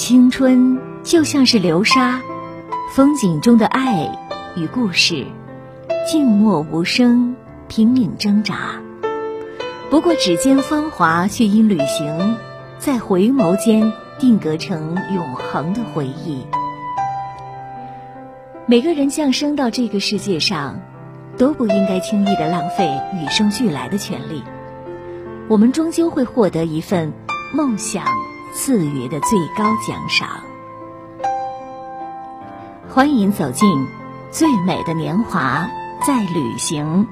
青春就像是流沙，风景中的爱与故事，静默无声，拼命挣扎。不过，指尖芳华却因旅行，在回眸间定格成永恒的回忆。每个人降生到这个世界上，都不应该轻易的浪费与生俱来的权利。我们终究会获得一份梦想赐予的最高奖赏。欢迎走进最美的年华，在旅行。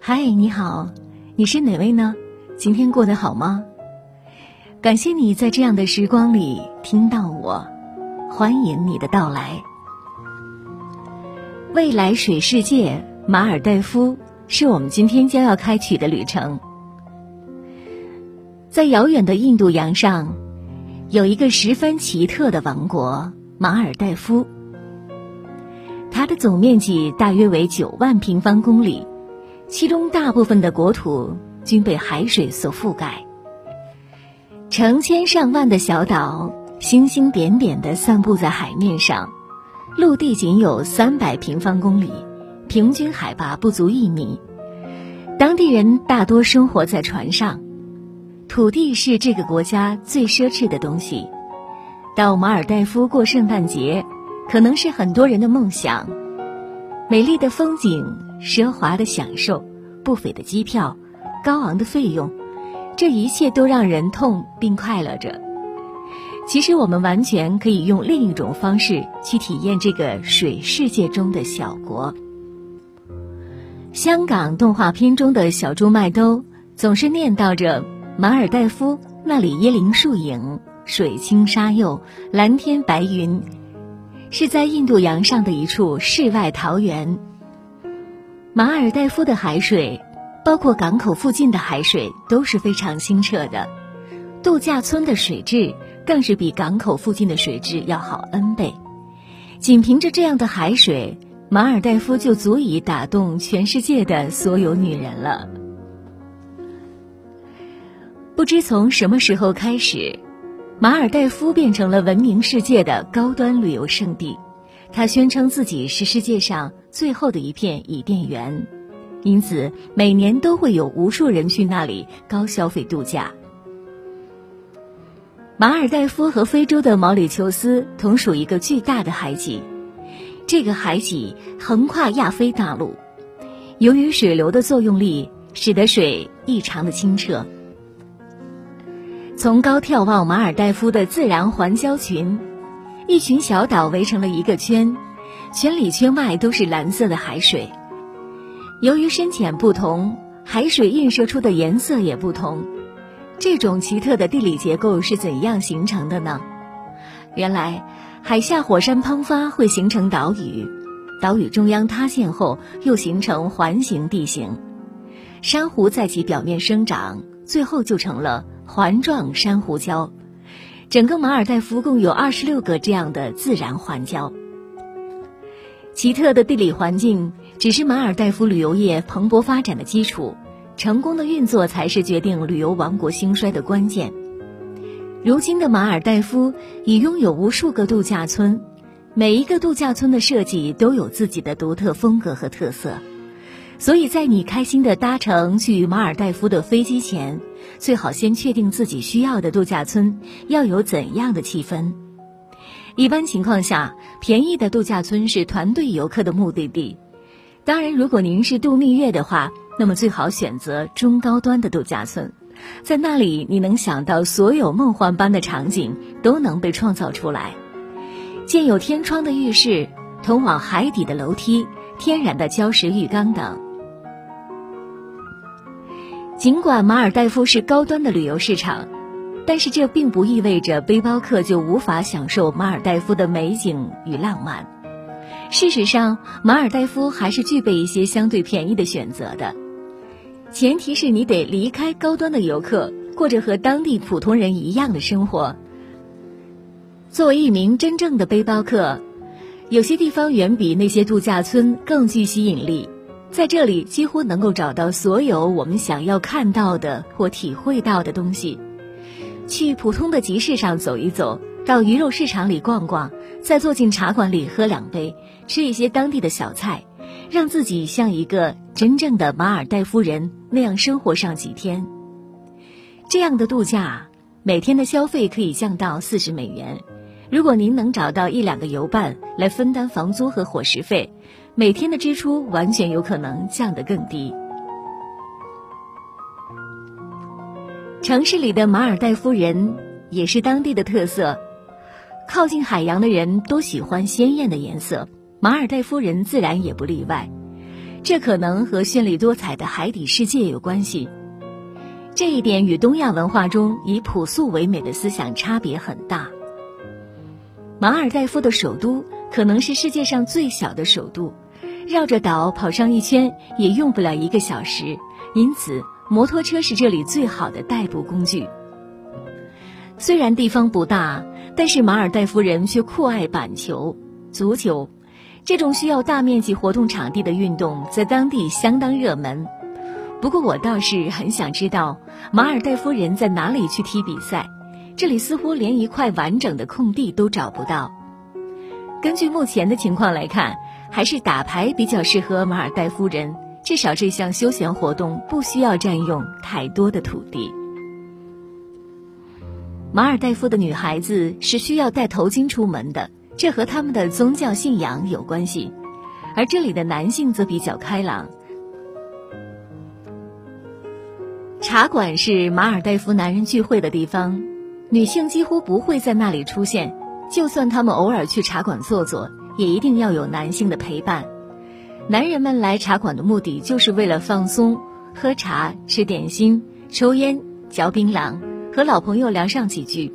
嗨，你好，你是哪位呢？今天过得好吗？感谢你在这样的时光里听到我，欢迎你的到来。未来水世界，马尔代夫是我们今天将要开启的旅程。在遥远的印度洋上，有一个十分奇特的王国——马尔代夫。它的总面积大约为九万平方公里。其中大部分的国土均被海水所覆盖，成千上万的小岛星星点点地散布在海面上，陆地仅有三百平方公里，平均海拔不足一米。当地人大多生活在船上，土地是这个国家最奢侈的东西。到马尔代夫过圣诞节，可能是很多人的梦想。美丽的风景。奢华的享受，不菲的机票，高昂的费用，这一切都让人痛并快乐着。其实，我们完全可以用另一种方式去体验这个水世界中的小国。香港动画片中的小猪麦兜总是念叨着：“马尔代夫那里椰林树影，水清沙幼，蓝天白云，是在印度洋上的一处世外桃源。”马尔代夫的海水，包括港口附近的海水都是非常清澈的，度假村的水质更是比港口附近的水质要好 N 倍。仅凭着这样的海水，马尔代夫就足以打动全世界的所有女人了。不知从什么时候开始，马尔代夫变成了闻名世界的高端旅游胜地。他宣称自己是世界上最后的一片伊甸园，因此每年都会有无数人去那里高消费度假。马尔代夫和非洲的毛里求斯同属一个巨大的海脊，这个海脊横跨亚非大陆，由于水流的作用力，使得水异常的清澈。从高眺望马尔代夫的自然环礁群。一群小岛围成了一个圈，圈里圈外都是蓝色的海水。由于深浅不同，海水映射出的颜色也不同。这种奇特的地理结构是怎样形成的呢？原来，海下火山喷发会形成岛屿，岛屿中央塌陷后又形成环形地形，珊瑚在其表面生长，最后就成了环状珊瑚礁。整个马尔代夫共有二十六个这样的自然环礁。奇特的地理环境只是马尔代夫旅游业蓬勃发展的基础，成功的运作才是决定旅游王国兴衰的关键。如今的马尔代夫已拥有无数个度假村，每一个度假村的设计都有自己的独特风格和特色。所以在你开心的搭乘去马尔代夫的飞机前，最好先确定自己需要的度假村要有怎样的气氛。一般情况下，便宜的度假村是团队游客的目的地。当然，如果您是度蜜月的话，那么最好选择中高端的度假村，在那里你能想到所有梦幻般的场景都能被创造出来，建有天窗的浴室、通往海底的楼梯、天然的礁石浴缸等。尽管马尔代夫是高端的旅游市场，但是这并不意味着背包客就无法享受马尔代夫的美景与浪漫。事实上，马尔代夫还是具备一些相对便宜的选择的，前提是你得离开高端的游客，过着和当地普通人一样的生活。作为一名真正的背包客，有些地方远比那些度假村更具吸引力，在这里几乎能够找到所有我们想要看到的或体会到的东西。去普通的集市上走一走，到鱼肉市场里逛逛，再坐进茶馆里喝两杯，吃一些当地的小菜，让自己像一个真正的马尔代夫人那样生活上几天。这样的度假，每天的消费可以降到四十美元。如果您能找到一两个游伴来分担房租和伙食费，每天的支出完全有可能降得更低。城市里的马尔代夫人也是当地的特色，靠近海洋的人都喜欢鲜艳的颜色，马尔代夫人自然也不例外。这可能和绚丽多彩的海底世界有关系。这一点与东亚文化中以朴素为美的思想差别很大。马尔代夫的首都可能是世界上最小的首都，绕着岛跑上一圈也用不了一个小时，因此摩托车是这里最好的代步工具。虽然地方不大，但是马尔代夫人却酷爱板球、足球，这种需要大面积活动场地的运动在当地相当热门。不过我倒是很想知道马尔代夫人在哪里去踢比赛。这里似乎连一块完整的空地都找不到。根据目前的情况来看，还是打牌比较适合马尔代夫人，至少这项休闲活动不需要占用太多的土地。马尔代夫的女孩子是需要戴头巾出门的，这和他们的宗教信仰有关系，而这里的男性则比较开朗。茶馆是马尔代夫男人聚会的地方。女性几乎不会在那里出现，就算他们偶尔去茶馆坐坐，也一定要有男性的陪伴。男人们来茶馆的目的就是为了放松、喝茶、吃点心、抽烟、嚼槟榔，和老朋友聊上几句。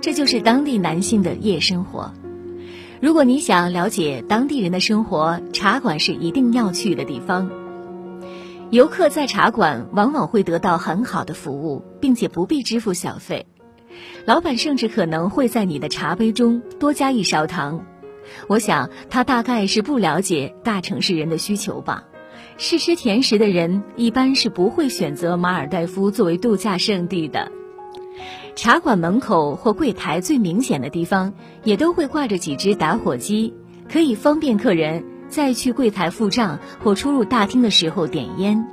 这就是当地男性的夜生活。如果你想了解当地人的生活，茶馆是一定要去的地方。游客在茶馆往往会得到很好的服务，并且不必支付小费。老板甚至可能会在你的茶杯中多加一勺糖，我想他大概是不了解大城市人的需求吧。试吃甜食的人一般是不会选择马尔代夫作为度假胜地的。茶馆门口或柜台最明显的地方也都会挂着几只打火机，可以方便客人在去柜台付账或出入大厅的时候点烟。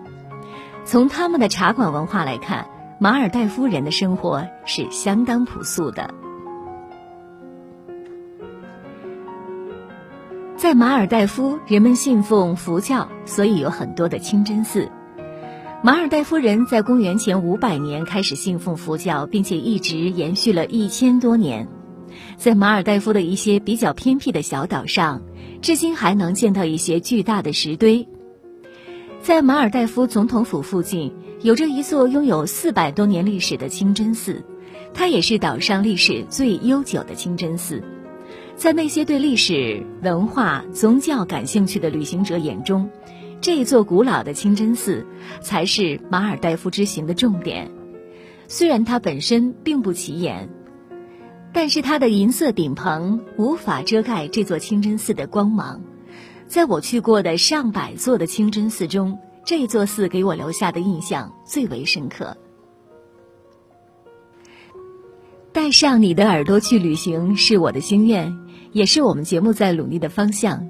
从他们的茶馆文化来看。马尔代夫人的生活是相当朴素的。在马尔代夫，人们信奉佛教，所以有很多的清真寺。马尔代夫人在公元前五百年开始信奉佛教，并且一直延续了一千多年。在马尔代夫的一些比较偏僻的小岛上，至今还能见到一些巨大的石堆。在马尔代夫总统府附近。有着一座拥有四百多年历史的清真寺，它也是岛上历史最悠久的清真寺。在那些对历史文化、宗教感兴趣的旅行者眼中，这一座古老的清真寺才是马尔代夫之行的重点。虽然它本身并不起眼，但是它的银色顶棚无法遮盖这座清真寺的光芒。在我去过的上百座的清真寺中，这座寺给我留下的印象最为深刻。带上你的耳朵去旅行是我的心愿，也是我们节目在努力的方向。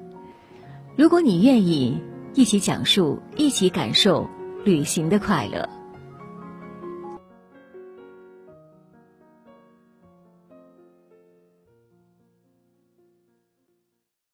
如果你愿意，一起讲述，一起感受旅行的快乐。